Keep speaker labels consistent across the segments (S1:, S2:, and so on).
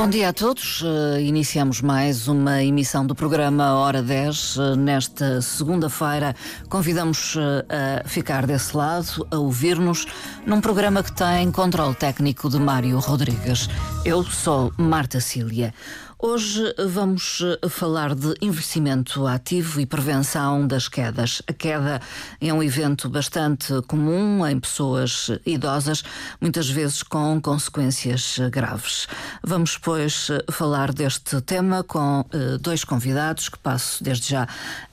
S1: Bom dia a todos. Uh, iniciamos mais uma emissão do programa Hora 10. Uh, nesta segunda-feira, convidamos uh, a ficar desse lado, a ouvir-nos, num programa que tem controle técnico de Mário Rodrigues. Eu sou Marta Cília. Hoje vamos eh, falar de envelhecimento ativo e prevenção das quedas. A queda é um evento bastante comum em pessoas idosas, muitas vezes com consequências graves. Vamos, pois, falar deste tema com eh, dois convidados que passo desde já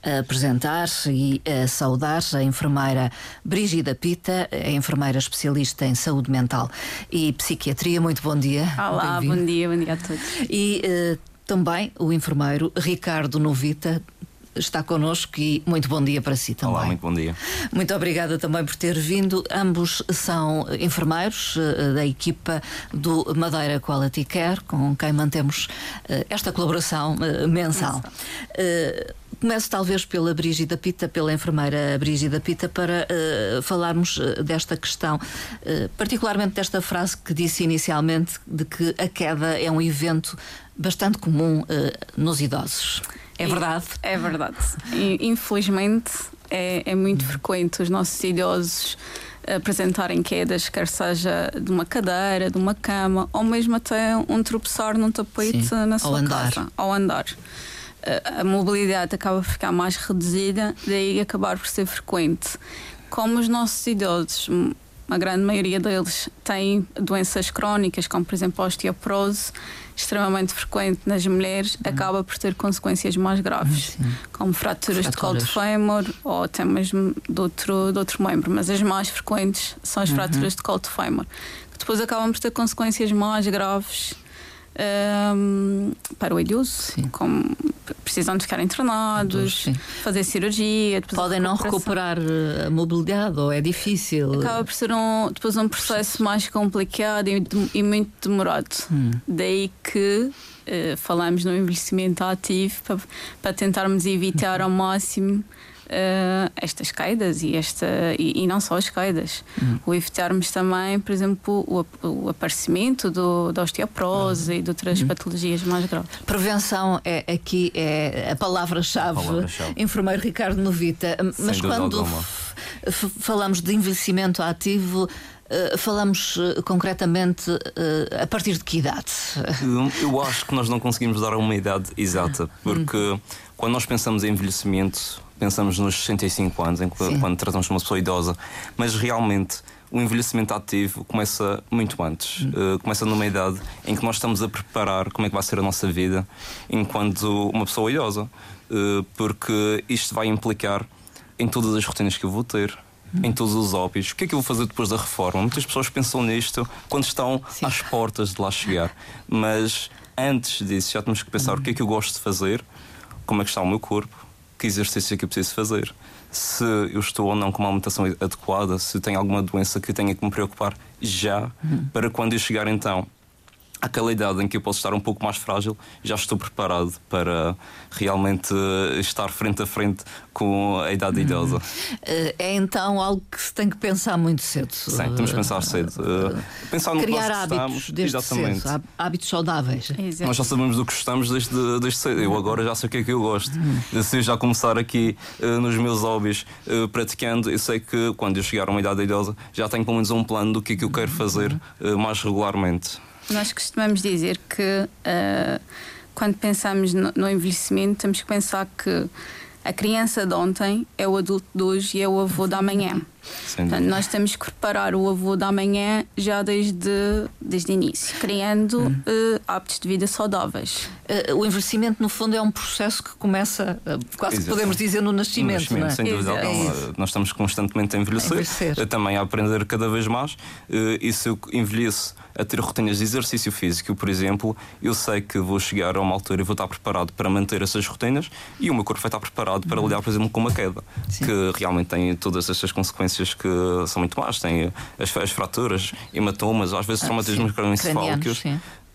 S1: a apresentar e a saudar a enfermeira Brígida Pita, a enfermeira especialista em saúde mental e psiquiatria. Muito bom dia.
S2: Olá, bom dia, bom dia a todos.
S1: E uh, também o enfermeiro Ricardo Novita está connosco e muito bom dia para si também.
S3: Olá, muito bom dia.
S1: Muito obrigada também por ter vindo. Ambos são enfermeiros uh, da equipa do Madeira Quality Care, com quem mantemos uh, esta colaboração uh, mensal. Começo talvez pela Brígida Pita, pela enfermeira Brígida Pita, para falarmos desta questão, particularmente desta frase que disse inicialmente de que a queda é um evento bastante comum nos idosos. É verdade?
S2: É verdade. Infelizmente, é, é muito uhum. frequente os nossos idosos apresentarem quedas, quer seja de uma cadeira, de uma cama, ou mesmo até um tropeçar num tapete Sim, na sua
S1: ao
S2: casa,
S1: andar.
S2: ao andar. A mobilidade acaba por ficar mais reduzida, daí acabar por ser frequente. Como os nossos idosos, a grande maioria deles têm doenças crónicas, como por exemplo a osteoporose, extremamente frequente nas mulheres, uhum. acaba por ter consequências mais graves, uhum, como fraturas, fraturas, de colo de fémur ou até mesmo de outro, de outro membro. Mas as mais frequentes são as uhum. fraturas de colo de fémur, que depois acabam por ter consequências mais graves um, para o idoso, como precisam de ficar internados, Sim. fazer cirurgia.
S1: Podem não recuperar eh, a mobilidade ou é difícil?
S2: Acaba por ser um, depois um processo mais complicado e, e muito demorado. Hum. Daí que uh, falamos no envelhecimento ativo para, para tentarmos evitar ao máximo uh, estas quedas e, esta, e, e, não só as quedas. Uhum. O evitarmos também, por exemplo, o, o aparecimento do, da osteoporose uhum. e de outras uhum. patologias mais graves.
S1: Prevenção é aqui é a palavra-chave. Palavra Enfermeiro Ricardo Novita. Mas quando falamos de envelhecimento ativo. Uh, falamos uh, concretamente uh, a partir de que idade?
S3: Eu acho que nós não conseguimos dar uma idade exata, porque hum. quando nós pensamos em envelhecimento, pensamos nos 65 anos, em, quando tratamos de uma pessoa idosa, mas realmente o envelhecimento ativo começa muito antes. Uh, começa numa idade em que nós estamos a preparar como é que vai ser a nossa vida enquanto uma pessoa idosa. Uh, porque isto vai implicar em todas as rotinas que eu vou ter. Em todos os óbvios. O que é que eu vou fazer depois da reforma? Muitas pessoas pensam nisto quando estão Sim. às portas de lá chegar. Mas antes disso, já temos que pensar uhum. o que é que eu gosto de fazer, como é que está o meu corpo, que exercício é que eu preciso fazer. Se eu estou ou não com uma alimentação adequada, se tenho alguma doença que tenha que me preocupar já, uhum. para quando eu chegar então aquela idade em que eu posso estar um pouco mais frágil, já estou preparado para realmente estar frente a frente com a idade idosa. Uhum.
S1: É então algo que se tem que pensar muito cedo.
S3: Sim, temos que pensar cedo. Uh, pensar no
S1: Criar
S3: que
S1: hábitos desde exatamente. cedo, hábitos saudáveis.
S3: Exato. Nós já sabemos do que gostamos desde, desde cedo. Eu agora já sei o que é que eu gosto. Uhum. Se eu já começar aqui uh, nos meus hobbies uh, praticando, eu sei que quando eu chegar a uma idade idosa já tenho pelo menos um plano do que é que eu quero fazer mais regularmente.
S2: Nós costumamos dizer que uh, quando pensamos no, no, envelhecimento, temos que pensar que a criança de ontem é o adulto de hoje e é o avô da manhã. Portanto, nós temos que preparar o avô da manhã já desde, desde o início, criando uh, hábitos de vida saudáveis.
S1: Uh, o envelhecimento, no fundo, é um processo que começa, uh, quase Exato. podemos dizer, no nascimento. No nascimento, é?
S3: sem dúvida alguma. Nós estamos constantemente a envelhecer, a envelhecer. também a aprender cada vez mais. e se eu envelheço a ter rotinas de exercício físico, por exemplo, eu sei que vou chegar a uma altura e vou estar preparado para manter essas rotinas e o meu corpo vai estar preparado para lidar, por exemplo, com uma queda, Sim. que realmente tem todas estas consequências que são muito más. Tem as, as fraturas, hematomas, às vezes ah, traumatismos cranioencefálicos,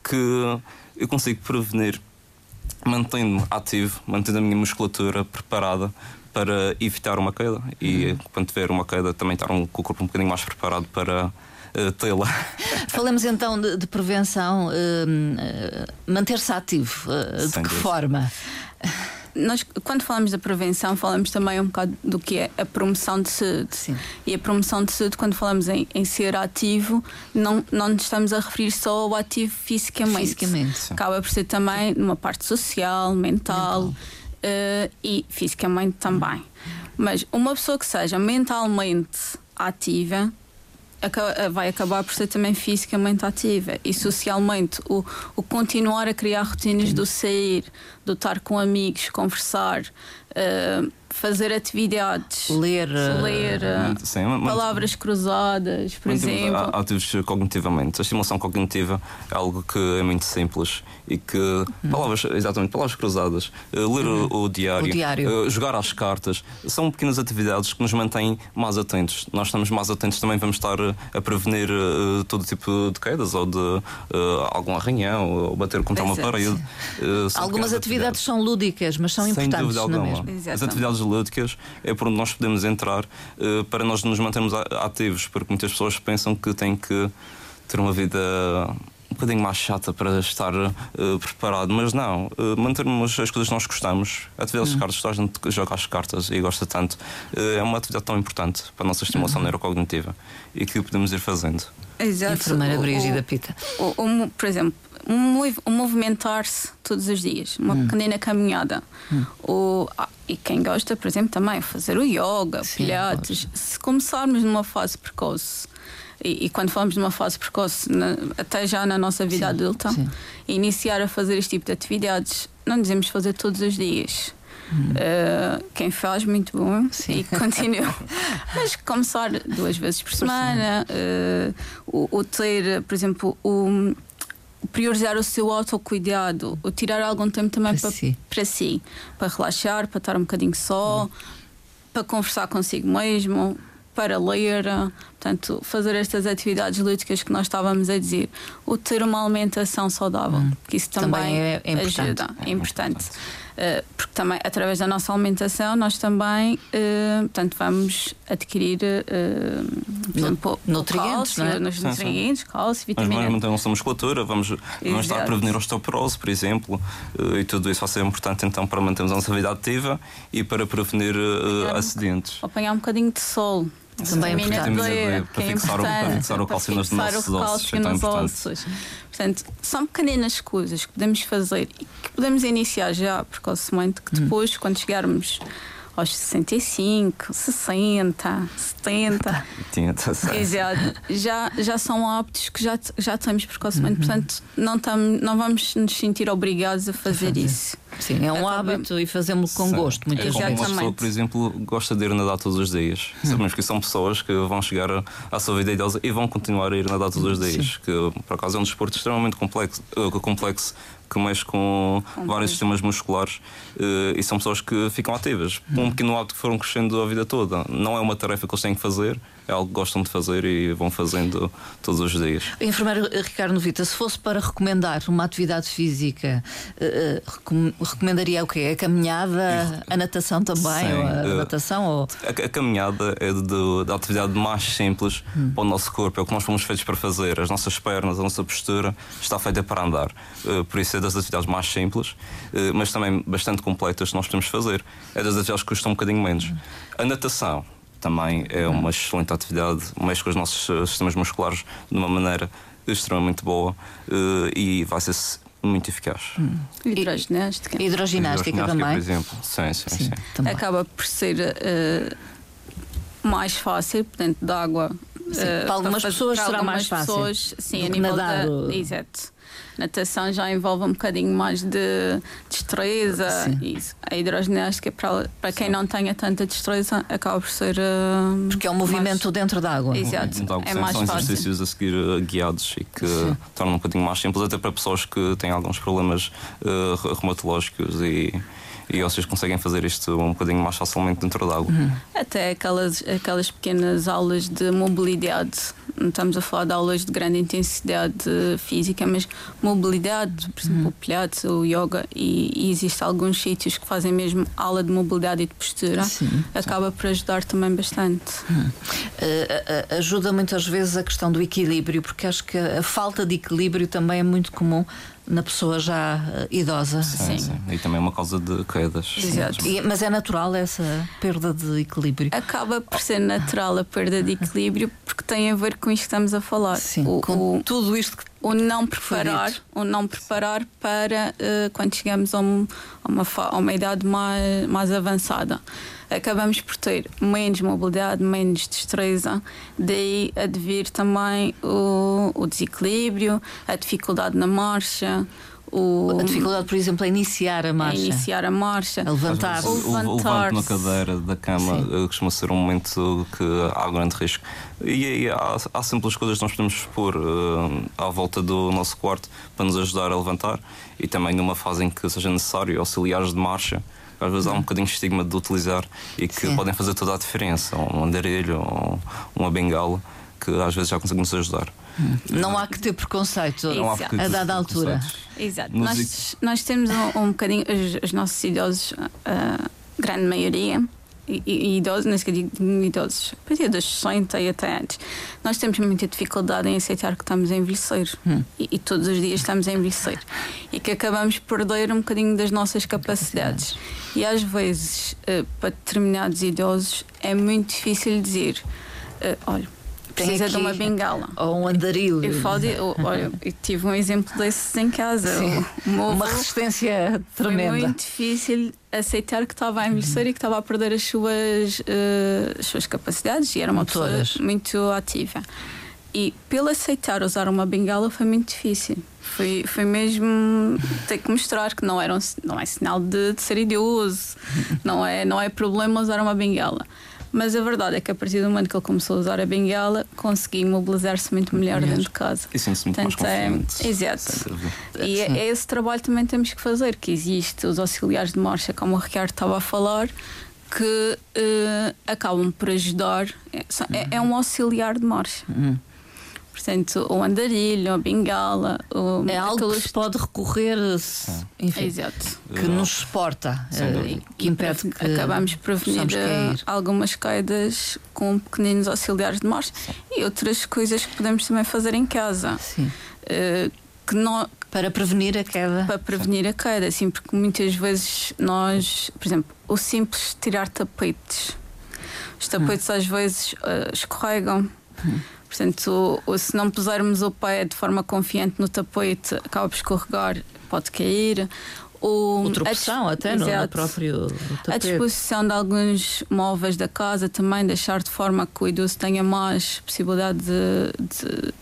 S3: que eu consigo prevenir mantendo-me ativo, mantendo a minha musculatura preparada para evitar uma queda e uhum. quando tiver uma queda também estar um, com o corpo um bocadinho mais preparado para uh, tê-la.
S1: Falamos então de, de prevenção, uh, manter-se ativo, de que Deus. forma?
S2: nós, quando falamos da prevenção, falamos também um bocado do que é a promoção de saúde. Sim. E a promoção de saúde, quando falamos em, em, ser ativo, não, não nos estamos a referir só ao ativo fisicamente.
S1: Fisicamente.
S2: Acaba por ser também numa parte social, mental, mental. Uh, e fisicamente também. Mas uma pessoa que seja mentalmente ativa vai acabar por ser também fisicamente ativa e socialmente. O, o continuar a criar rotinas do sair, do estar com amigos, conversar, uh, fazer atividades,
S1: ler,
S2: ler sim, palavras cruzadas, por exemplo.
S3: Ativos cognitivamente. A estimulação cognitiva é algo que é muito simples e que hum. palavras, exatamente, palavras cruzadas, eh, ler hum. o, o, diário,
S1: o diário.
S3: Uh, jogar às cartas, são pequenas atividades que nos mantêm mais atentos. Nós estamos mais atentos também vamos estar a prevenir uh, todo tipo de quedas ou de uh, algum arranhão ou bater contra Exato. uma parede.
S1: Algumas atividades, atividades, são lúdicas, mas são Sem importantes. Dúvida
S3: alguma. As atividades lúdicas é por onde nós podemos entrar uh, para nós nos mantermos ativos, porque muitas pessoas pensam que têm que ter uma vida um bocadinho mais chata para estar uh, preparado, mas não. Uh, mantermos as coisas que nós gostamos. A atividade hum. de cartas, toda a gente joga as cartas e gosta tanto. Uh, é uma atividade tão importante para a nossa estimulação uhum. neurocognitiva e que podemos ir fazendo.
S1: Exato. Enfermeira Brígida Pita.
S2: O, o, por exemplo, um, movimentar-se todos os dias, uma hum. pequena caminhada. Hum. O, ah, e quem gosta, por exemplo, também fazer o yoga, Sim, pilates. Se começarmos numa fase precoce, e, e, quando falamos de uma fase precoce, na, até já na nossa vida sim, adulta, sim. iniciar a fazer este tipo de atividades, não dizemos fazer todos os dias. Uh, quem faz, muito bom Sim. e continua. Mas começar duas vezes por semana, uh, o, o, ter, por exemplo, o, priorizar o seu autocuidado, o tirar algum tempo também para, para, si. para si, para relaxar, para estar um bocadinho só, hum. para conversar consigo mesmo, para ler, portanto, fazer estas atividades lúdicas que nós estávamos a dizer, o ter uma alimentação saudável, hum. que isso também, também é, é importante. ajuda, é, é importante. Uh, porque também através da nossa alimentação nós também uh, portanto vamos adquirir uh, por exemplo,
S1: nutrientes,
S2: cálcio, é? nos nutrientes, cálcio, vitamina.
S3: Mas mantemos a nossa musculatura, vamos, vamos estar a prevenir osteoporose, por exemplo, e tudo isso vai ser importante então para mantermos a nossa vida ativa e para prevenir acidentes.
S2: Apanhar um bocadinho de sol.
S1: Também é importante.
S3: Doer, para, é fixar, o, para fixar o cálcio nos nossos ossos. É nos ossos.
S2: Portanto, são pequenas coisas que podemos fazer e que podemos iniciar já precocemente, que hum. depois, hum. quando chegarmos aos 65, 60, 70. Exato. Já, já são hábitos que já, já temos precocemente, uhum. portanto, não, tam, não vamos nos sentir obrigados a fazer, fazer. isso.
S1: Sim, é um Acaba... hábito e fazemos com Sim. gosto, muitas
S3: é vezes. Uma pessoa, por exemplo, gosta de ir nadar todos os dias. Hum. Sabemos que são pessoas que vão chegar à sua vida idosa e vão continuar a ir nadar todos os dias. Sim. Que, por acaso, é um desporto extremamente complexo, uh, complexo que mexe com vários sistemas musculares uh, e são pessoas que ficam ativas. Um pequeno hábito que foram crescendo a vida toda. Não é uma tarefa que eles têm que fazer, é algo que gostam de fazer e vão fazendo todos os dias.
S1: Enfermeiro Ricardo Novita, se fosse para recomendar uma atividade física, uh, recomendaria o quê? A caminhada, a natação também? Sim, a, uh, natação? Ou...
S3: A, a, caminhada é da atividade mais simples hum. para o nosso corpo, é o que nós fomos feitos para fazer. As nossas pernas, a nossa postura está feita para andar. Uh, por isso é das atividades mais simples, mas também bastante completas que nós podemos fazer. É das atividades que custam um bocadinho menos. A natação também é uma excelente atividade, mexe com os nossos eh, sistemas musculares de uma maneira extremamente boa uh, e vai ser muito eficaz. Hum.
S2: Hidroginástica.
S1: Hidroginástica também.
S3: Por exemplo, sim, sim, sim.
S2: sim. Acaba por ser uh, mais fácil, portanto, de água.
S1: Sim, uh, para algumas para pessoas para será mais fácil. Pessoas,
S2: sim, a nível nadar, da. Exato natação já envolve um bocadinho mais de destreza. Isso. A hidroginástica, para, para quem não tenha tanta destreza, acaba por ser. Uh,
S1: Porque é um movimento mais... dentro da água.
S2: Exato. Então, é mais
S3: são
S2: fácil.
S3: exercícios a seguir uh, guiados e que Sim. tornam um bocadinho mais simples, até para pessoas que têm alguns problemas uh, reumatológicos e e vocês conseguem fazer isto um bocadinho mais facilmente dentro da água. Uhum.
S2: Até aquelas, aquelas pequenas aulas de mobilidade, não estamos a falar de aulas de grande intensidade física, mas mobilidade, por exemplo, uhum. o pilates, o yoga, e, e existem alguns sítios que fazem mesmo aula de mobilidade e de postura, sim, acaba sim. por ajudar também bastante. Uhum.
S1: Uh, ajuda muitas vezes a questão do equilíbrio, porque acho que a falta de equilíbrio também é muito comum na pessoa já uh, idosa.
S3: Sim, sim. sim, E também é uma causa de quedas.
S1: Exato. E, mas é natural essa perda de equilíbrio?
S2: Acaba por ser natural a perda de equilíbrio porque tem a ver com isto que estamos a falar.
S1: Sim, o, com o, tudo isto que
S2: o não preparar, o não preparar para uh, quando chegamos a, um, a, uma, a uma idade mais, mais avançada acabamos por ter menos mobilidade, menos destreza, daí advir também o, o desequilíbrio, a dificuldade na marcha.
S1: O, a dificuldade, por exemplo, a iniciar a marcha. A
S2: iniciar a marcha.
S1: A levantar.
S3: O, o, o levanto na cadeira da cama Sim. Eh, costuma ser um momento que há grande risco. E, e há, há simples coisas que nós podemos pôr uh, à volta do nosso quarto para nos ajudar a levantar e também numa fase em que seja necessário auxiliares de marcha às vezes há um bocadinho de estigma de utilizar e que Sim. podem fazer toda a diferença. Um andarilho, ou uma bengala, que às vezes já conseguimos ajudar.
S1: Não há que ter preconceito a dada altura.
S2: Exato. Nós, nós, temos um, um bocadinho, os, os nossos idosos, a grande maioria, e, e idosos, não sei digo idosos, a partir dos 60 e até antes, nós temos muita dificuldade em aceitar que estamos a envelhecer hum. e, e, todos os dias estamos a envelhecer e que acabamos por perder um bocadinho das nossas capacidades. E às vezes, uh, para determinados idosos, é muito difícil dizer: uh, olha, precisa de uma bengala.
S1: Ou um andarilho.
S2: Eu, falo de, olha, eu tive um exemplo desses em casa.
S1: uma resistência tremenda.
S2: Foi muito difícil aceitar que estava a envelhecer uhum. e que estava a perder as suas, uh, as suas capacidades e era uma pessoa muito ativa. E pelo aceitar usar uma bengala foi muito difícil. Foi, foi mesmo ter que mostrar que não, era um, não é sinal de, de ser idoso, não é, não é problema usar uma bengala. Mas a verdade é que a partir do momento que ele começou a usar a bengala, consegui mobilizar-se muito melhor dentro de casa.
S3: E sente-se muito Portanto, mais.
S2: É, exato. E é, é, esse trabalho também temos que fazer, que existe os auxiliares de marcha, como o Ricardo estava a falar, que uh, acabam por ajudar. É, é, é um auxiliar de marcha. Uhum. Portanto, o andarilho, a bengala. O,
S1: é algo aqueles... que se pode recorrer, enfim,
S2: Exato.
S1: que nos suporta, eh, que impede que
S2: acabamos por prevenir eh, algumas quedas com pequeninos auxiliares de marcha e outras coisas que podemos também fazer em casa.
S1: Sim.
S2: Uh, que não,
S1: para prevenir a queda.
S2: Para prevenir a queda, sim, porque muitas vezes nós, por exemplo, o simples tirar tapetes. Os tapetes hum. às vezes uh, escorregam. Portanto, se não pusermos o pé de forma confiante no tapete, acaba por escorregar, pode cair.
S1: O, tropeção até no, no, próprio tapete.
S2: A disposição de alguns móveis da casa também deixar de forma que o idoso tenha mais possibilidade de, de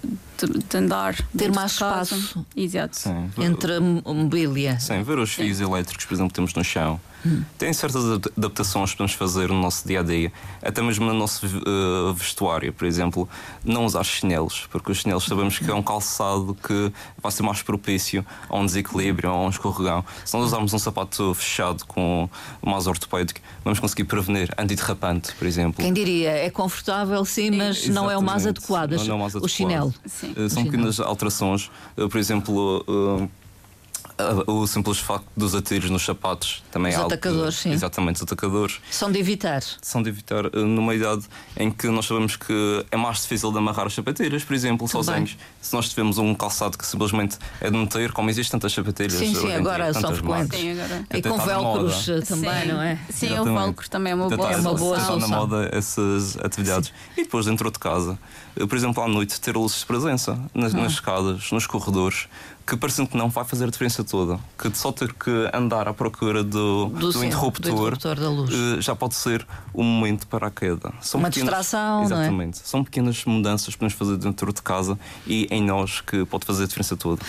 S2: de, andar.
S1: Ter mais espaço.
S2: Exato.
S1: Sim. Entre a mobília.
S3: Sim, ver os fios elétricos, por exemplo, que temos no chão. Hum. Tem certas adaptações que podemos fazer no nosso dia a dia, até mesmo no nosso uh, vestuário, por exemplo, não usar chinelos, porque os chinelos sabemos que é um calçado que vai ser mais propício a um desequilíbrio, a um escorregão. Se nós usarmos um sapato fechado com mais ortopédico, vamos conseguir prevenir antiderrapante, por exemplo.
S1: Quem diria, é confortável sim, mas não é o mais adequado, não, não é o, mais adequado. o chinelo.
S3: Sim. Uh, são pequenas alterações, uh, por exemplo o simples facto dos atiros nos sapatos também
S1: os
S3: é
S1: algo atacadores,
S3: que,
S1: sim.
S3: Exatamente, os atacadores.
S1: São de evitar.
S3: São de evitar eh, numa idade em que nós sabemos que é mais difícil de amarrar as sapatilhas, por exemplo, Tudo sozinhos. Bem. Se nós tivermos um calçado que simplesmente é de meter, como existem tantas sapatilhas.
S1: Sim, sim, agora são frequentes. Sim, agora. E com velcros eh, também,
S2: sim.
S1: não é?
S2: Sim, Exatamente. o velcro também é uma boa,
S1: é uma boa solução.
S3: na moda essas atividades. Sim. E depois dentro de casa, eh, por exemplo, à noite, ter luzes de presença nas, hum. nas escadas, nos corredores que parecendo que não vai fazer a diferença toda. Que só ter que andar à procura do, do, do, sim, interruptor, do interruptor, da luz. Uh, já pode ser um momento para a queda.
S1: São Uma pequenas, distração,
S3: Exatamente.
S1: É?
S3: São pequenas mudanças que podemos fazer dentro de casa e em nós que pode fazer a diferença toda.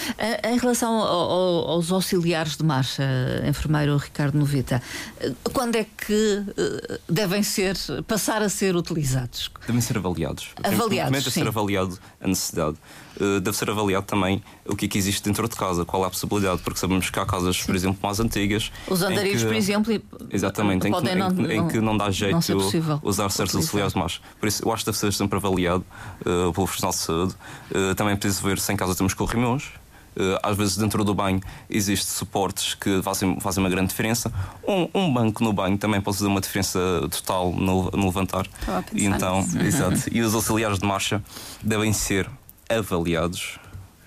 S1: Em relação ao, aos auxiliares de marcha, enfermeiro Ricardo Novita, eh, quando é que eh, devem ser, passar a ser utilizados?
S3: Devem ser avaliados.
S1: Avaliados.
S3: Primeiro deve ser avaliado a necessidade. Eh, deve ser avaliado também o que é que existe dentro de casa, qual é a possibilidade. porque sabemos que há casas, por exemplo, mais antigas.
S1: Os andarilhos,
S3: que,
S1: por exemplo,
S3: exatamente, em que,
S1: não,
S3: em, em, que não dá jeito
S1: não
S3: usar certos auxiliares de marcha. Por isso, eu acho que deve ser sempre avaliado uh, pelo profissional de saúde. Uh, também preciso ver se em casa temos corrimões. Uh, às vezes dentro do banho existem suportes que fazem, fazem uma grande diferença. Um, um, banco no banho também pode fazer uma diferença total no, no levantar.
S2: E então,
S3: exato. E os auxiliares de marcha devem ser avaliados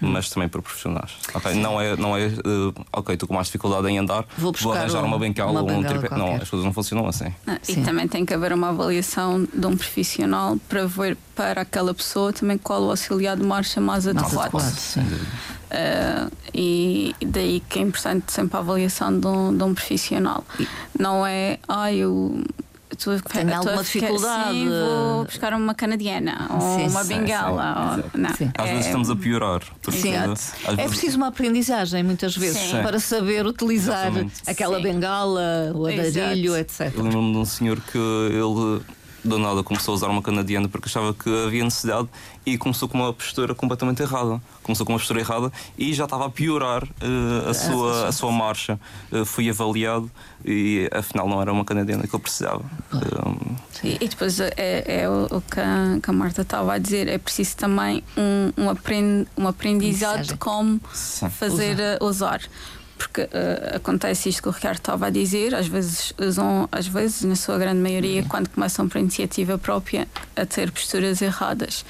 S3: mas também por profissionais. Okay? Não é, não é uh, ok, estou com mais dificuldade em andar,
S1: vou,
S3: vou arranjar uma bengala ou um tripé. Não, as coisas não funcionam assim.
S2: Ah, e também tem que haver uma avaliação de um profissional para ver para aquela pessoa também qual o auxiliar de marcha mais adequado. Uh, e daí que é importante sempre a avaliação de um, de um profissional. Não é, ah, eu
S1: tu tem alguma dificuldade.
S2: Sim, vou buscar uma canadiana ou sim, uma bengala. Sim, ou, não,
S3: Às é... vezes estamos a piorar.
S1: Sim. É preciso uma aprendizagem, muitas vezes, para saber utilizar Exatamente. aquela bengala, o adarilho, etc.
S3: Eu lembro-me de um senhor que ele do nada começou a usar uma canadiana porque achava que havia necessidade e começou com uma postura completamente errada. Começou com uma postura errada e já estava a piorar uh, a, sua, a sua marcha. Uh, fui avaliado e afinal não era uma canadiana que eu precisava. Um,
S2: e, e, depois é, é o, que a, que a, Marta estava a dizer, é preciso também um, um, aprend, um aprendizado de como Sim. fazer usar. Uh, usar porque uh, acontece isto que o Ricardo estava a dizer, às vezes usam, às vezes, na sua grande maioria, uhum. quando começam por iniciativa própria, a ter posturas erradas.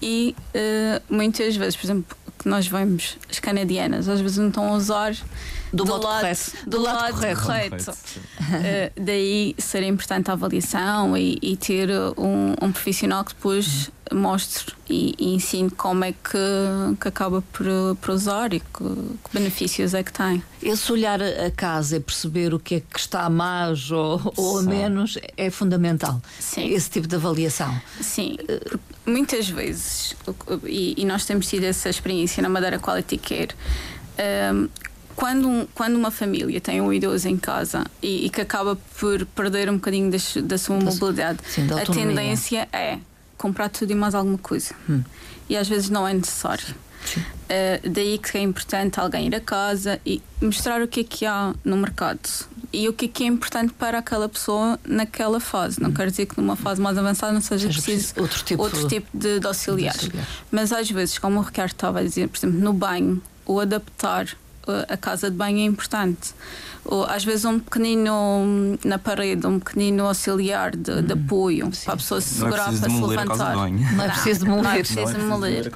S2: E uh, muitas vezes, por exemplo, que nós vemos as canadianas, às vezes não estão a usar
S1: do, do lado, correto.
S2: Do, do lado, lado, correto. correto. uh, daí ser importante a avaliação e, e ter um, um, profissional que depois mostre e, e, ensine como é que, que acaba por, por usar e que, que, benefícios é que tem.
S1: Esse olhar a casa e perceber o que é que está a mais ou, ou a menos é fundamental. Sim. Esse tipo de avaliação.
S2: Sim. Muitas vezes, e, e nós temos tido essa experiência na Madeira Quality Care. Um, quando, quando uma família tem um idoso em casa e, e que acaba por perder um bocadinho das, da sua mobilidade, sim, a tendência é comprar tudo e mais alguma coisa. Hum. E às vezes não é necessário. Uh, daí que é importante alguém ir a casa e mostrar o que é que há no mercado e o que é que é importante para aquela pessoa naquela fase. Não hum. quer dizer que numa fase mais avançada não seja, seja preciso,
S1: preciso outro tipo,
S2: outro tipo de, de auxiliar. Mas às vezes, como o Ricardo estava a dizer, por exemplo, no banho, o adaptar a casa de banho é importante. Ou, às vezes um pequenino na parede, um pequenino auxiliar de, de uhum. apoio Sim. para a pessoa se segurar, é para se levantar.
S1: Não é preciso
S2: demolir. Não é preciso demolir.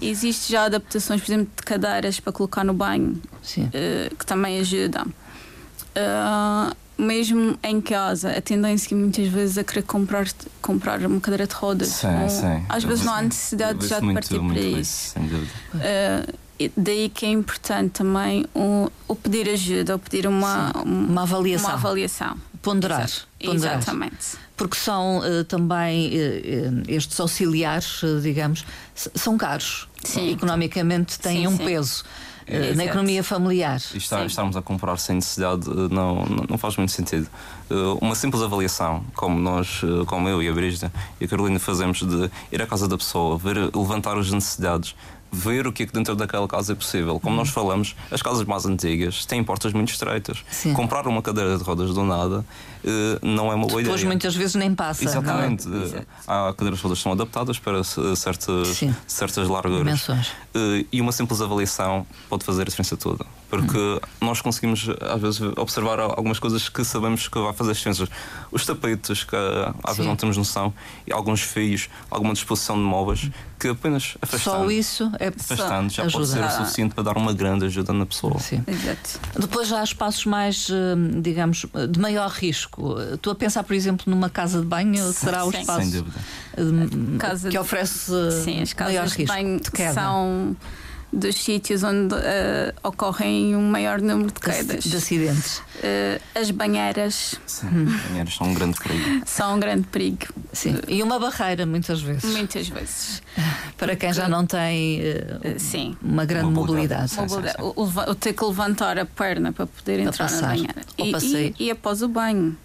S2: Existe já adaptações, por exemplo, de cadeiras para colocar no banho, uh, que também ajudam. Uh, mesmo em casa, a tendência muitas vezes a querer comprar, comprar uma cadeira de rodas.
S3: Sim, sim.
S2: Às vezes não há necessidade já de partir para isso. Sem dúvida. Uh, daí que é importante também o, o pedir ajuda, o pedir uma,
S1: uma avaliação.
S2: Uma avaliação.
S1: Ponderar, ponderar.
S2: Exatamente.
S1: Porque são uh, também uh, estes auxiliares, uh, digamos, são caros. Sim. Economicamente têm sim, um sim. peso. É, na economia familiar.
S3: E está, estarmos a comprar sem necessidade não, não faz muito sentido. Uma simples avaliação, como nós, como eu e a Brígida e a Carolina fazemos, de ir à casa da pessoa, ver, levantar as necessidades, ver o que é que dentro daquela casa é possível. Como nós falamos, as casas mais antigas têm portas muito estreitas. Sim. Comprar uma cadeira de rodas do nada uh, não é uma boa
S1: Depois,
S3: ideia.
S1: muitas vezes nem passa.
S3: Exatamente. Uh, há cadeiras de rodas que são adaptadas para certas, certas larguras. Uh, e uma simples avaliação pode fazer a diferença toda. Porque hum. nós conseguimos, às vezes, observar algumas coisas que sabemos que vai fazer diferença. Os tapetes, que às vezes não temos noção, e alguns fios, alguma disposição de móveis, que apenas afastando.
S1: Só isso
S3: é afastando já ajuda. pode ser o suficiente para dar uma grande ajuda na pessoa.
S1: Sim. Exato. Depois já há espaços mais, hum, digamos, de maior risco. Estou a pensar, por exemplo, numa casa de banho, será o espaço Sem dúvida. Hum, que oferece sim, as casas maior risco de banho
S2: de queda. são dos sítios onde uh, ocorrem um maior número de quedas.
S1: De, de acidentes.
S2: Uh, as banheiras.
S3: Sim, hum. banheiras são um grande perigo.
S2: São um grande perigo.
S1: Sim. E uma barreira, muitas vezes.
S2: Muitas vezes.
S1: Para quem já não tem uh, sim. uma grande mobilidade.
S2: mobilidade. Sim, sim, o, o, ter que levantar a perna para poder para entrar passar, na banheira. E, e, e após o banho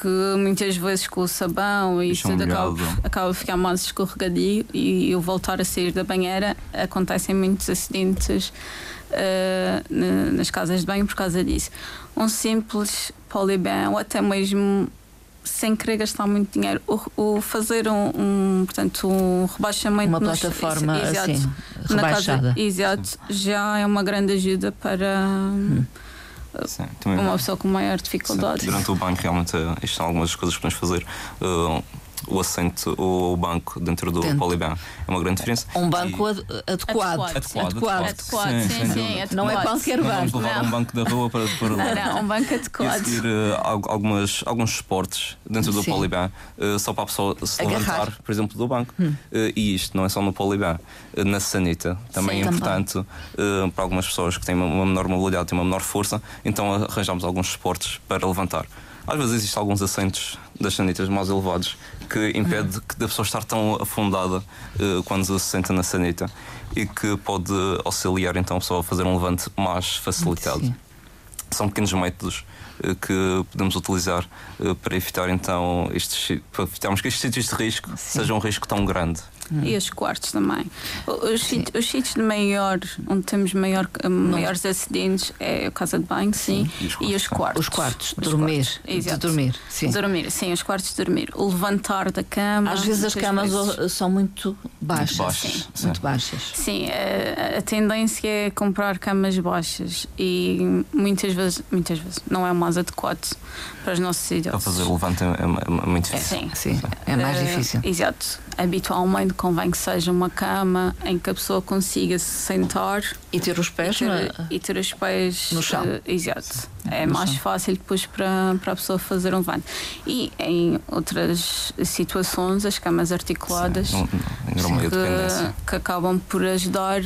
S2: porque muitas vezes com o sabão e
S3: Deixa
S2: tudo acaba,
S3: molhado.
S2: acaba a ficar mais escorregadio e eu voltar a sair da banheira acontecem muitos acidentes na- nas casas de banho por causa disso. Um simples poliban ou até mesmo sem querer gastar muito dinheiro, o, o fazer um, um, portanto, um rebaixamento
S1: Uma
S2: nos-
S1: plataforma
S2: exato,
S1: assim,
S2: na
S1: rebaixada.
S2: casa, exato, já é uma grande ajuda para
S3: Sim,
S2: uma pessoa com maior
S3: Sim,
S2: dificuldade.
S3: Durante o banho, realmente, eh, isto são algumas das coisas que podemos fazer. Eh, o assento, o, o banco dentro do
S1: Dentro.
S3: Polyban é uma grande diferença.
S1: Um banco
S3: E-
S1: ad- adequado.
S2: Adequado.
S3: Adequado,
S2: Adequado, sim, sim,
S3: dúvida.
S2: adequado.
S1: Não é qualquer
S3: Não
S1: banco.
S3: levar
S2: Não.
S3: um banco da rua para, para
S2: Não, não, um banco
S3: E
S2: adequado.
S3: seguir eh, al- algumas, alguns esportes dentro do
S1: Sim.
S3: Polyban, eh, só para a pessoa se
S1: Agarrar.
S3: levantar, por exemplo, do banco. Eh, e isto não é só no Polyban, eh, na sanita também
S1: Sim,
S3: é
S1: também.
S3: importante eh, para algumas pessoas que têm uma, uma menor mobilidade, têm uma menor força, então arranjamos alguns esportes para levantar. Às vezes existem alguns assentos das sanitas mais elevados que impede que da pessoa estar tão afundada eh, quando se senta na sanita e que pode auxiliar então a pessoa a fazer um levante mais facilitado
S1: Sim.
S3: são pequenos métodos eh, que podemos utilizar eh, para evitar então estes para evitarmos que estes sítios de risco sejam um risco tão grande.
S2: E os quartos também. Os, sit- os sítios de maior, onde temos maior, maiores acidentes é a casa de banho, sim,
S3: E os
S2: e os quartos.
S1: Os quartos,
S2: Os
S1: dormir.
S2: quartos,
S1: De dormir. Sim.
S2: Dormir, sim, os quartos de dormir. O levantar da cama.
S1: Às vezes as camas
S2: vezes.
S1: são muito baixas.
S3: baixas,
S1: Sim.
S3: sim.
S1: Muito baixas.
S2: Sim, a, a tendência é comprar camas baixas e muitas vezes, muitas vezes, não é o mais adequado para os nossos idosos.
S3: Para fazer o levante é, é- é muito
S2: É,
S3: difícil.
S2: sim.
S1: Sim, é mais
S2: Eh,
S1: difícil.
S2: Exato. Habitualmente convém que seja uma cama em que a pessoa consiga se sentar
S1: E ter os
S2: e
S1: pés
S2: ter,
S1: na-
S2: e ter os pés
S1: No chão.
S2: eh, exato. É
S1: No
S2: mais
S1: chão.
S2: fácil depois para, para a pessoa fazer um levante. E em outras situações, as camas articuladas
S3: Não, não, dependência.
S2: que, que acabam por ajudar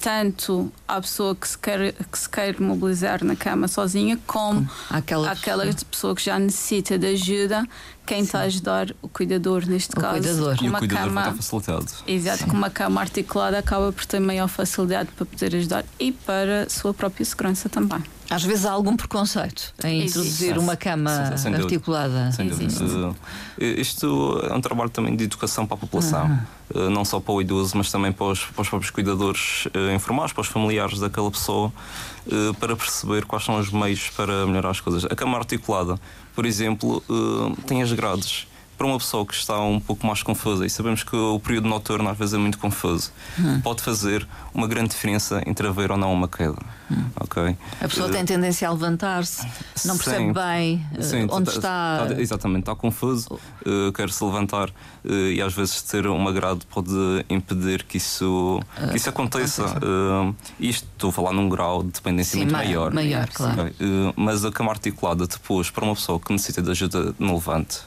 S2: tanto à pessoa que se quer, que se quer mobilizar na cama sozinha, como
S1: Aquela
S2: àquela
S1: pessoa.
S2: pessoa que já necessita de ajuda, quem está a ajudar, o cuidador neste
S1: O
S2: caso.
S1: cuidador.
S2: com
S3: E o
S2: uma
S3: cuidador vai
S2: cama,
S3: estar facilitado.
S2: exato, com uma cama articulada acaba por ter maior facilidade para poder ajudar e para a sua própria segurança também.
S1: Às vezes há algum preconceito em
S2: Existe.
S1: introduzir
S3: Sim,
S1: uma cama
S3: sim, sem dúvida.
S1: articulada.
S3: Sem dúvida. Eh, Isto é um trabalho também de educação para a população, Eh, não só para o idoso, mas também para os, para os próprios cuidadores eh, informais, para os familiares daquela pessoa, para perceber quais são os meios para melhorar as coisas. A cama articulada, por exemplo, tem as grades. Para uma pessoa que está um pouco mais confusa, e sabemos que o período noturno às vezes é muito confuso, pode fazer uma grande diferença entre haver ou não uma queda. ok?
S1: A pessoa
S3: Eh,
S1: tem tendência a levantar-se, não percebe
S3: Sim.
S1: bem eh,
S3: Sim,
S1: onde
S3: tá-
S1: está.
S3: tá- exatamente, está confuso, uh, quer se levantar uh, e às vezes ter uma grade pode impedir que isso, que isso aconteça. Uh, isto estou a falar num grau de dependência
S1: Sim,
S3: muito
S1: ma-
S3: maior.
S1: maior, claro.
S3: Ok, uh, mas a cama articulada depois, para uma pessoa que necessita de ajuda no levante,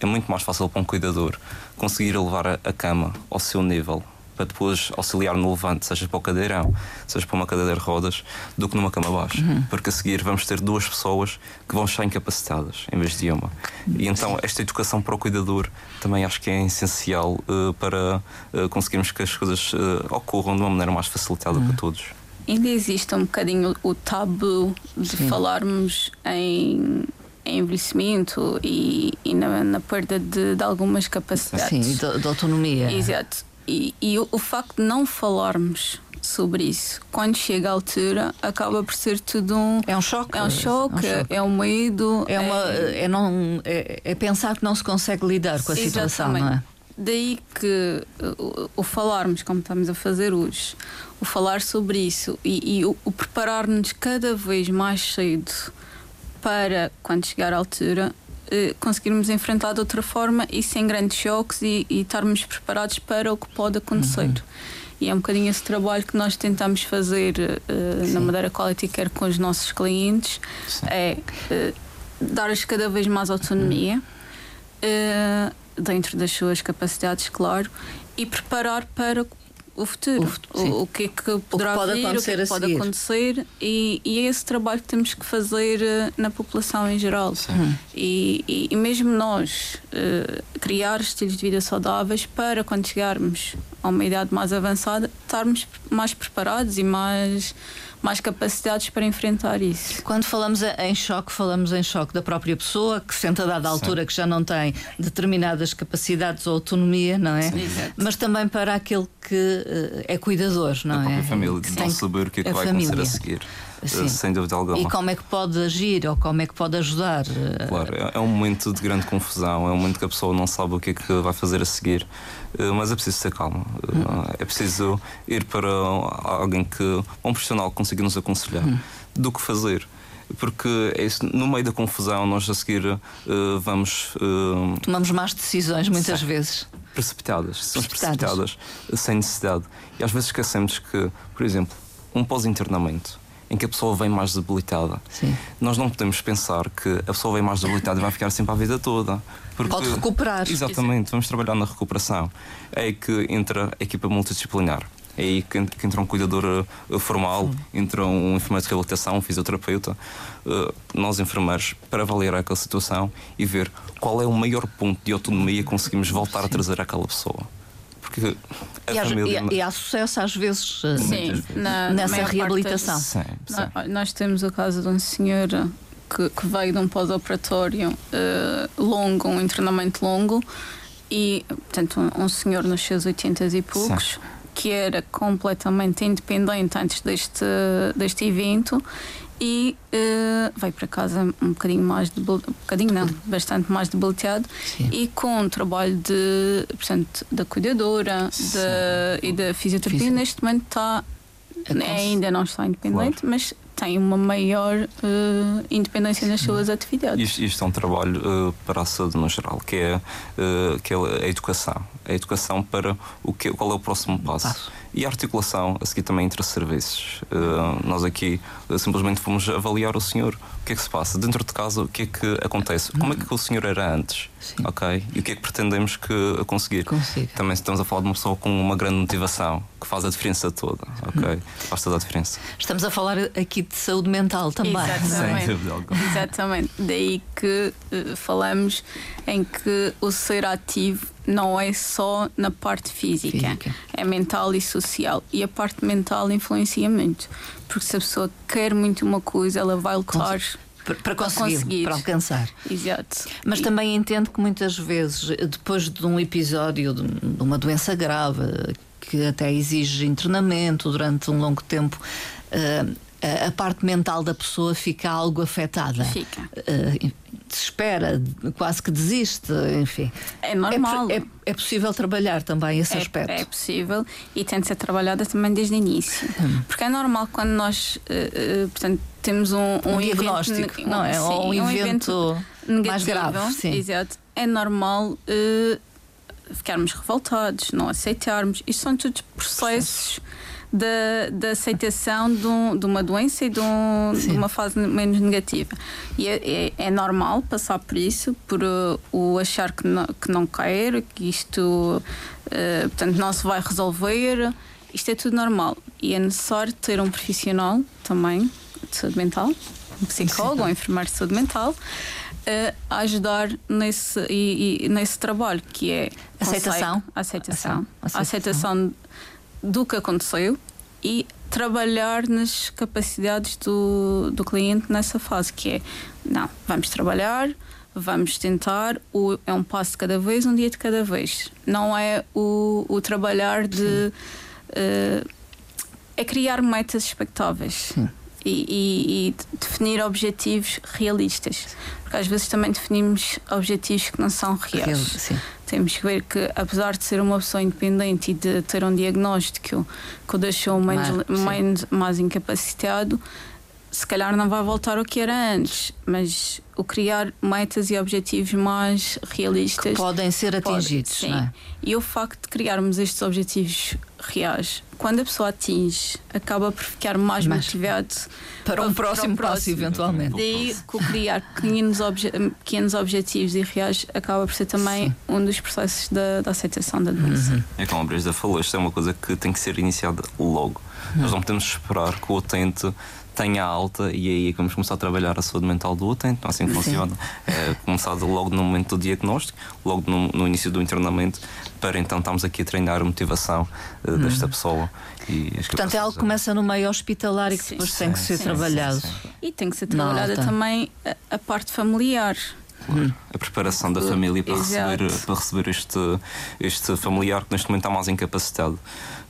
S3: é muito mais fácil para um cuidador conseguir levar a, a cama ao seu nível. Para depois auxiliar no levante, seja para o cadeirão, seja para uma cadeira de rodas, do que numa cama baixa.
S1: Uhum.
S3: Porque a seguir vamos ter duas pessoas que vão estar incapacitadas em vez de uma. E então esta educação para o cuidador também acho que é essencial eh, para eh, conseguirmos que as coisas eh, ocorram de uma maneira mais facilitada
S1: Uhum.
S3: para todos.
S2: Ainda existe um bocadinho o tabu de
S1: Sim.
S2: falarmos em envelhecimento e, e na, na perda de, de algumas capacidades.
S1: Sim, de, de autonomia.
S2: Exato. E, e o, o facto de não falarmos sobre isso, quando chega a altura, acaba por ser tudo um.
S1: É um choque.
S2: É um choque, é um medo.
S1: É, uma, é, não, é, é pensar que não se consegue lidar com a situação, não é?
S2: Exatamente. Daí que o, o falarmos, como estamos a fazer hoje, o falar sobre isso e, e o, o preparar-nos cada vez mais cedo para, quando chegar à altura, eh, conseguirmos enfrentar de outra forma e sem grandes choques e, e estarmos preparados para o que pode acontecer. E é um bocadinho esse trabalho que nós tentamos fazer eh, na Madeira Quality Care com os nossos clientes,
S3: Sim.
S2: é eh, dar-lhes cada vez mais autonomia eh, dentro das suas capacidades, claro, e preparar para o futuro.
S1: O fut-.
S2: O, o que é que poderá
S1: pode
S2: vir, o que
S1: acontecer
S2: é que pode
S1: seguir.
S2: acontecer, e, e é esse trabalho que temos que fazer eh, na população em geral. E, e- e mesmo nós eh, criar estilos de vida saudáveis para quando chegarmos a uma idade mais avançada estarmos mais preparados e mais, mais capacidades para enfrentar isso.
S1: Quando falamos em choque, falamos em choque da própria pessoa que sente a dada altura Sim. que já não tem determinadas capacidades ou autonomia, não é? Sim, Mas também para aquele que uh, é cuidador, não é? A
S3: família, de não saber o que é que vai família. acontecer a seguir. Sim. sem dúvida alguma.
S1: E como é que pode agir ou como é que pode ajudar?
S3: Claro, é, é um momento de grande confusão, é um momento que a pessoa não sabe o que é que vai fazer a seguir, eh, mas é preciso ter calma. Hum. É preciso ir para alguém que, um profissional que consiga nos aconselhar hum. do que fazer porque é no meio da confusão nós a seguir uh, vamos.
S1: Uh, Tomamos más decisões muitas sim, vezes.
S3: Precipitadas, são precipitadas. sem necessidade. E às vezes esquecemos que, por exemplo, um pós-internamento em que a pessoa vem mais debilitada. Sim. Nós não podemos pensar que a pessoa vem mais debilitada e vai ficar sempre a vida toda.
S1: Porque, Pode recuperar.
S3: Exatamente, vamos trabalhar na recuperação. É que entra a equipa multidisciplinar. É aí que, que entra um cuidador uh, formal, Sim. entra um enfermeiro de reabilitação, um fisioterapeuta, uh, nós enfermeiros, para avaliar aquela situação e ver qual é o maior ponto de autonomia que conseguimos voltar Sim. a trazer àquela pessoa
S1: porque a e, família... e, e há sucesso às vezes eh, sim, na, nessa reabilitação. Sim,
S2: sim. Nós, nós, temos o caso de um senhor que, que veio de um pós-operatório uh, longo, um internamento longo, e portanto um, um senhor nos seus 80 e poucos. Sim. Que era completamente independente antes deste, deste evento e uh, vai para casa um bocadinho mais de um bocadinho não, bastante mais debilitado e com o trabalho de portanto da cuidadora de, e da fisioterapia. Fisi neste momento está ainda não está independente claro. mas tem uma maior uh, independência nas suas atividades.
S3: Isto, isto é um trabalho uh, para a saúde no geral, que é, uh, que é a educação. A educação para o que, qual é o próximo passo. passo. E a articulação, a seguir também entre serviços. nós aqui simplesmente fomos avaliar o senhor. O que é que se passa? Dentro de casa, o que é que acontece? Como é que o senhor era antes? Sim. Ok? E o que é que pretendemos que conseguir? Consiga. Também estamos a falar de uma pessoa com uma grande motivação, que faz a diferença toda. Ok? Hum. Faz toda a diferença.
S1: Estamos a falar aqui de saúde mental também.
S2: Exatamente. Exatamente. Daí que uh, falamos em que o ser ativo não é só na parte física, física, é mental e social. E a parte mental influencia muito. Porque se a pessoa quer muito uma coisa, ela vai lutar.
S1: para conseguir, conseguir, para alcançar.
S2: Exato.
S1: Mas e... também entendo que muitas vezes, depois de um episódio de uma doença grave, que até exige internamento durante um longo tempo, uh, a parte mental da pessoa fica algo afetada.
S2: Fica. Uh,
S1: desespera, quase que desiste, enfim.
S2: É normal.
S1: É, é, é possível trabalhar também esse
S2: é,
S1: aspecto.
S2: É possível e tem de ser trabalhada também desde o início. Hum. Porque é normal quando nós, uh, uh, portanto, temos um,
S1: um, um diagnóstico, evento, não é? Sim, Ou um, evento, evento mais grave. Sim.
S2: Exato. É normal ficarmos revoltados, não aceitarmos. Isto são todos processos da, da aceitação de, um, de, uma doença e de, um, de, uma fase menos negativa. E é, é, é normal passar por isso, por uh, o achar que não, que não quer, que isto uh, portanto, não se vai resolver. Isto é tudo normal. E é necessário ter um profissional também de saúde mental, um psicólogo, um enfermeiro de saúde mental. Uh, a ajudar nesse, e, e, nesse trabalho que é
S1: aceitação,
S2: aceitação, aceitação, aceitação do que aconteceu e trabalhar nas capacidades do, do cliente nessa fase, que é não, vamos trabalhar, vamos tentar, o, é um passo de cada vez, um dia de cada vez. Não é o, o trabalhar de. Uh, é criar metas expectáveis. E, e, e, definir objetivos realistas. Porque às vezes também definimos objetivos que não são reais. Real, temos que ver que, apesar de ser uma pessoa independente e de ter um diagnóstico que o deixou mais, mais, mais incapacitado, se calhar não vai voltar ao que era antes, mas o criar metas e objetivos mais realistas
S1: que podem ser atingidos. Pode, sim. É?
S2: E o facto de criarmos estes objetivos reais, quando a pessoa atinge, acaba por ficar mais, mais motivado
S1: para um próximo, para passo, eventualmente.
S2: Daí que criar pequenos, obje pequenos objetivos e reais acaba por ser também sim. um dos processos da, da aceitação da doença. Uhum.
S3: É como a Brisa falou, isto é uma coisa que tem que ser iniciada logo. Uhum. Nós não podemos esperar que o utente tenha alta e aí é vamos começar a trabalhar a saúde mental do utente. Então, assim, funciona. É começado logo no momento do diagnóstico, logo no, no início do internamento, para então estamos aqui a treinar a motivação uh, desta pessoa.
S1: E Portanto, é algo que começa no meio hospitalar e que depois sim, tem que ser sim, trabalhado. Sim,
S2: e tem que ser trabalhada também a, a parte familiar.
S3: Claro. A preparação da família para receber, para receber este, este familiar que neste momento está mais incapacitado,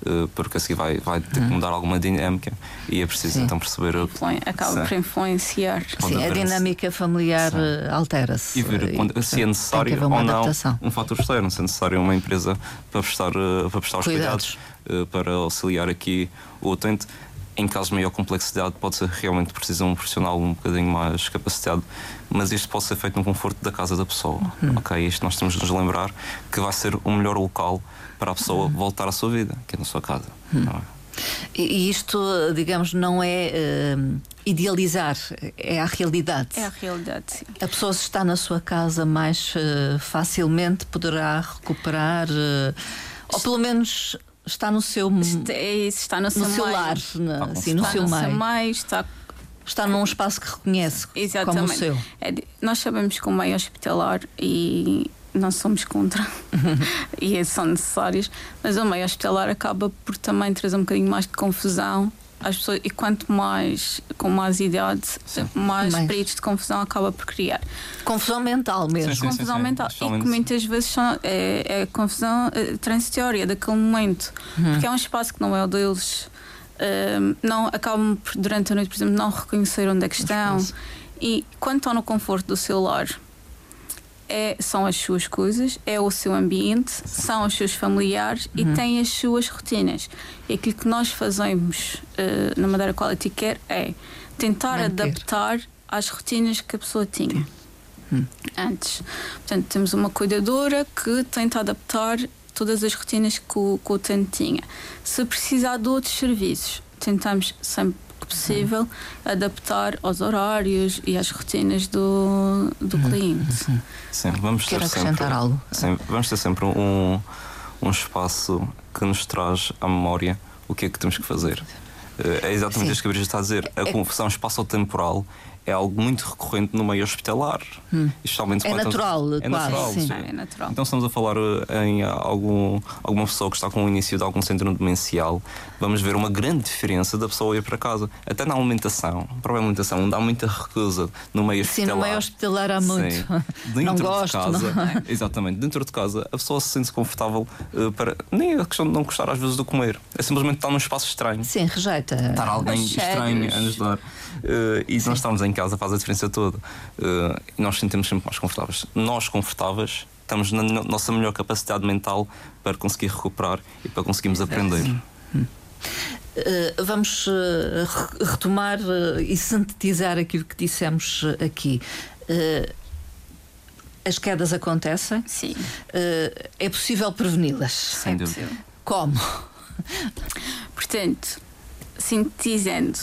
S3: eh, porque assim vai, vai ter que hum. mudar alguma dinâmica e é preciso Sim. então perceber.
S2: Influen acaba por influenciar.
S1: Sim, a dinâmica familiar eh, altera-se.
S3: E ver quando, se é necessário ou não um fator externo, se é necessário uma empresa para prestar, eh, para prestar os cuidados, cuidados para auxiliar aqui o utente em casos de maior complexidade, pode ser realmente preciso um profissional um bocadinho mais capacitado, mas isto pode ser feito no conforto da casa da pessoa. Uhum. Ok, isto nós temos de nos lembrar que vai ser o melhor local para a pessoa voltar à sua vida, que é na sua casa. Uhum. É?
S1: E isto, digamos, não é uh, idealizar, é a realidade.
S2: É a realidade, sim.
S1: A pessoa, se está na sua casa, mais uh, facilmente poderá recuperar, uh, ou pelo menos está no seu
S2: é isso, está no, no
S1: seu,
S2: seu
S1: lar, na, assim, no seu
S2: meio. está
S1: está num espaço que reconhece Exatamente. como o seu.
S2: É, nós sabemos que o meio hospitalar e não somos contra e são necessários, mas o meio hospitalar acaba por também trazer um bocadinho mais de confusão as pessoas, e quanto mais com mais idade, sim. mais, mais períodos de confusão acaba por criar.
S1: Confusão mental mesmo. Sim,
S2: sim, confusão mental. E que muitas vezes são, é, é confusão é, transitória daquele momento. Hum. Porque é um espaço que não é o deles. Uh, não, acabam durante a noite, por exemplo, não reconhecer onde é que estão. E quando estão no conforto do seu lar, é, são as suas coisas, é o seu ambiente, são os seus familiares uhum. e tem as suas rotinas. E aquilo que nós fazemos uh, na Madeira Quality Care é tentar Manter. adaptar às rotinas que a pessoa tinha uhum. antes. Portanto, temos uma cuidadora que tenta adaptar todas as rotinas que o, que o utente tinha. Se precisar de outros serviços, tentamos sempre possível uhum. adaptar aos horários e às rotinas do, do uhum. cliente. Uhum.
S3: Sim, vamos
S1: Quer
S3: ter
S1: acrescentar sempre, algo?
S3: Sim, vamos ter sempre um, um espaço que nos traz à memória o que é que temos que fazer. É exatamente isto que a Brisa está a dizer. A é confusão espaço-temporal é algo muito recorrente no meio hospitalar. Hum.
S1: Especialmente é natural,
S3: estamos... é natural,
S2: sim. É natural.
S3: Então estamos a falar eh, em algum, alguma pessoa que está com o início de algum centro demencial. Vamos ver uma grande diferença da pessoa ir para casa. Até na alimentação. A própria alimentação não dá muita recusa no meio hospitalar.
S1: Sim, no meio hospitalar há muito. Sim.
S3: Dentro
S1: não
S3: de
S1: gosto,
S3: casa,
S1: não. É?
S3: exatamente, dentro de casa, a pessoa se sente confortável uh, para. Nem a questão de não gostar às vezes do comer. É simplesmente estar num espaço estranho.
S1: Sim, rejeita.
S3: Estar alguém estranho a nos dar. Uh, e Sim. nós estamos em casa faz a diferença toda. Uh, e nós sentimos sempre mais confortáveis. Nós confortáveis estamos na nossa melhor capacidade mental para conseguir recuperar e para conseguirmos aprender.
S1: Uh, vamos uh, retomar uh, e sintetizar aquilo que dissemos aqui. as quedas acontecem.
S2: Sim.
S1: é possível preveni-las.
S3: Sem é dúvida.
S1: Como?
S2: Portanto, sintetizando,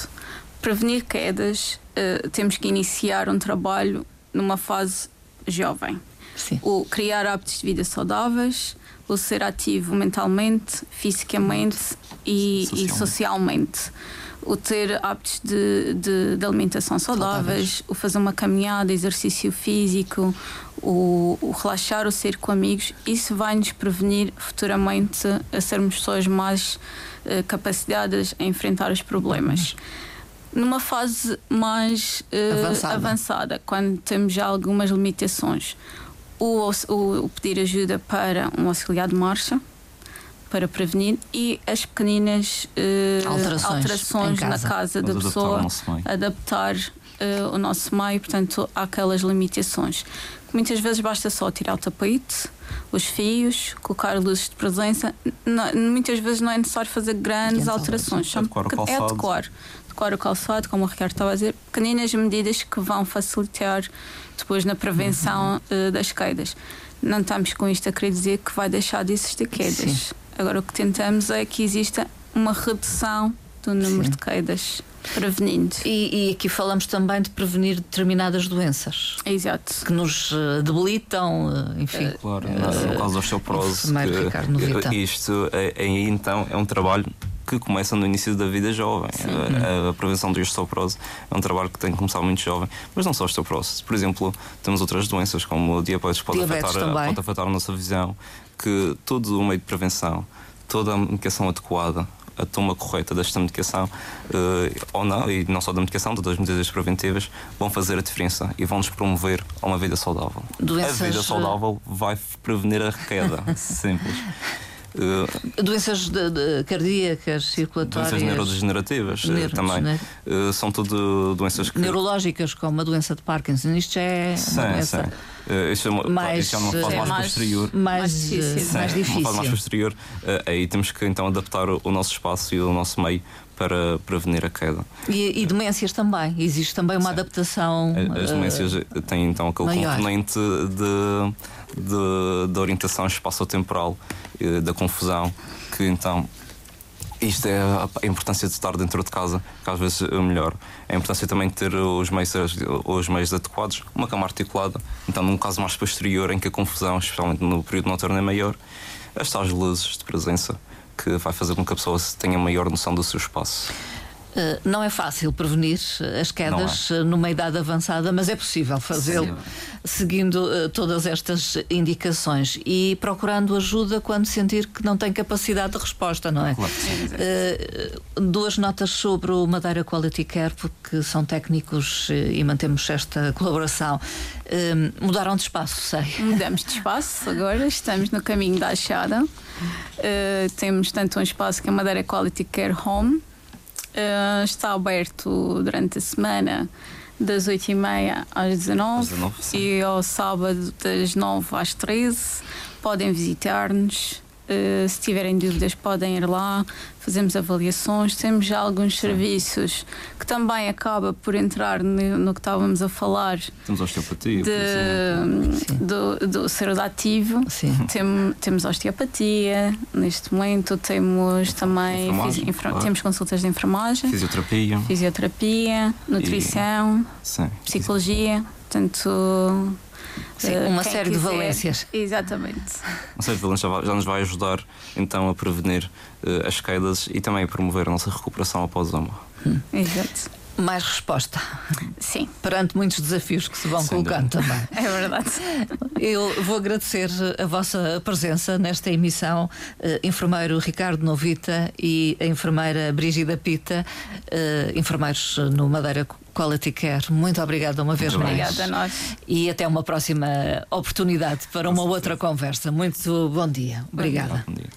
S2: prevenir quedas, uh, temos que iniciar um trabalho numa fase jovem.
S1: Sim.
S2: O criar hábitos de vida saudáveis, o ser ativo mentalmente, fisicamente e socialmente. E socialmente. O ter hábitos de, de, de alimentação saudáveis, saudáveis, o fazer uma caminhada, exercício físico, o, o, relaxar, o ser com amigos, isso vai nos prevenir futuramente a sermos pessoas mais uh, capacitadas a enfrentar os problemas. Numa fase mais uh, avançada. avançada. quando temos já algumas limitações. O, o, o, pedir ajuda para um auxiliar de marcha para prevenir e as pequeninas uh, alterações, alterações casa. na casa da pessoa, adaptar uh, o nosso meio, portanto, àquelas limitações. Muitas vezes basta só tirar o tapete, os fios, colocar luzes de presença. Não, muitas vezes não é necessário fazer grandes alterações.
S3: É adequar o. É adequar
S2: o calçado, como o Ricardo estava a dizer, pequeninas medidas que vão facilitar depois na prevenção uhum. uh, das quedas. Não estamos com isto a querer dizer que vai deixar de existir quedas. Sim. Agora o que tentamos é que exista uma redução do número Sim. de quedas prevenindo.
S1: E, e, aqui falamos também de prevenir determinadas doenças.
S2: Exato.
S1: Que nos eh, debilitam, eh, enfim.
S3: Claro, uh, no caso da osteoporose. Que, isto é, é, então é um trabalho que começa no início da vida jovem. A, a, prevenção de osteoporose é um trabalho que tem que começar muito jovem, mas não só osteoporose. Por exemplo, temos outras doenças como o diabetes que pode,
S1: diabetes
S3: afetar, pode afetar a nossa visão, que todo o meio de prevenção, toda a medicação adequada, a toma correta desta medicação, uh, ou não, e não só da medicação, todas as medidas preventivas, vão fazer a diferença e vão nos promover a uma vida saudável.
S1: Doenças...
S3: A vida saudável vai prevenir a queda. Simples.
S1: Uh, doenças de, de cardíacas, circulatórias.
S3: Doenças neurodegenerativas uh, também. Né? Uh, são tudo doenças que...
S1: Neurológicas, como a doença de Parkinson. Isto é
S3: sim, uma doença. Sim. Uh, isso é uma,
S1: mais,
S3: isso é uma fase mais, mais posterior.
S1: Mais, difícil. Sim, mais difícil.
S3: Uma fase mais posterior. aí temos que então adaptar o, o nosso espaço e o nosso meio para prevenir a queda.
S1: E, e demências também? Existe também uma Sim. adaptação.
S3: As demências têm então aquele maior. componente de de, de orientação espaço-temporal, eh, da confusão, que então isto é a importância de estar dentro de casa, que às vezes é melhor. A importância também de ter os meios, os meios adequados, uma cama articulada. Então, num caso mais posterior, em que a confusão, especialmente no período noturno, é maior, estas luzes de presença que vai fazer com que a pessoa tenha maior noção do seu espaço.
S1: Eh, não é fácil prevenir as quedas é. numa idade avançada, mas é possível fazê-lo seguindo uh, todas estas indicações e procurando ajuda quando sentir que não tem capacidade de resposta, não é? Claro. Uh, duas notas sobre o Madeira Quality Care, porque são técnicos e mantemos esta colaboração. mudaram de espaço, sei.
S2: Mudamos de espaço agora, estamos no caminho da Achada. temos tanto um espaço que é Madeira Quality Care Home Uh, está aberto durante a semana das 8h30 às 19 19 e ao sábado das 9 às 13 podem visitar-nos uh, se tiverem dúvidas podem ir lá fazemos avaliações, temos já alguns Sim. serviços que também acaba por entrar no, no que estávamos a falar.
S3: Temos osteopatia,
S2: de, do, do serodativo, Tem, temos osteopatia, neste momento temos também infra, claro. temos consultas de enfermagem,
S3: fisioterapia,
S2: fisioterapia nutrição, e, psicologia, portanto
S1: Sim, uma série quiser. de valências.
S2: Exatamente.
S3: Uma série de valências já nos vai ajudar então a prevenir uh, as quedas e também a promover a nossa recuperação após uma.
S2: Hum. Exato.
S1: Mais resposta.
S2: Sim.
S1: Perante muitos desafios que se vão Sem colocando dúvida.
S2: também. É verdade.
S1: Eu vou agradecer a vossa presença nesta emissão, uh, enfermeiro Ricardo Novita e a enfermeira Brígida Pita, uh, enfermeiros no Madeira Quality Care. Muito obrigada uma vez
S2: Muito
S1: mais.
S2: Obrigada a nós.
S1: E até uma próxima oportunidade para uma outra conversa. Muito bom dia. Obrigada. Bom dia.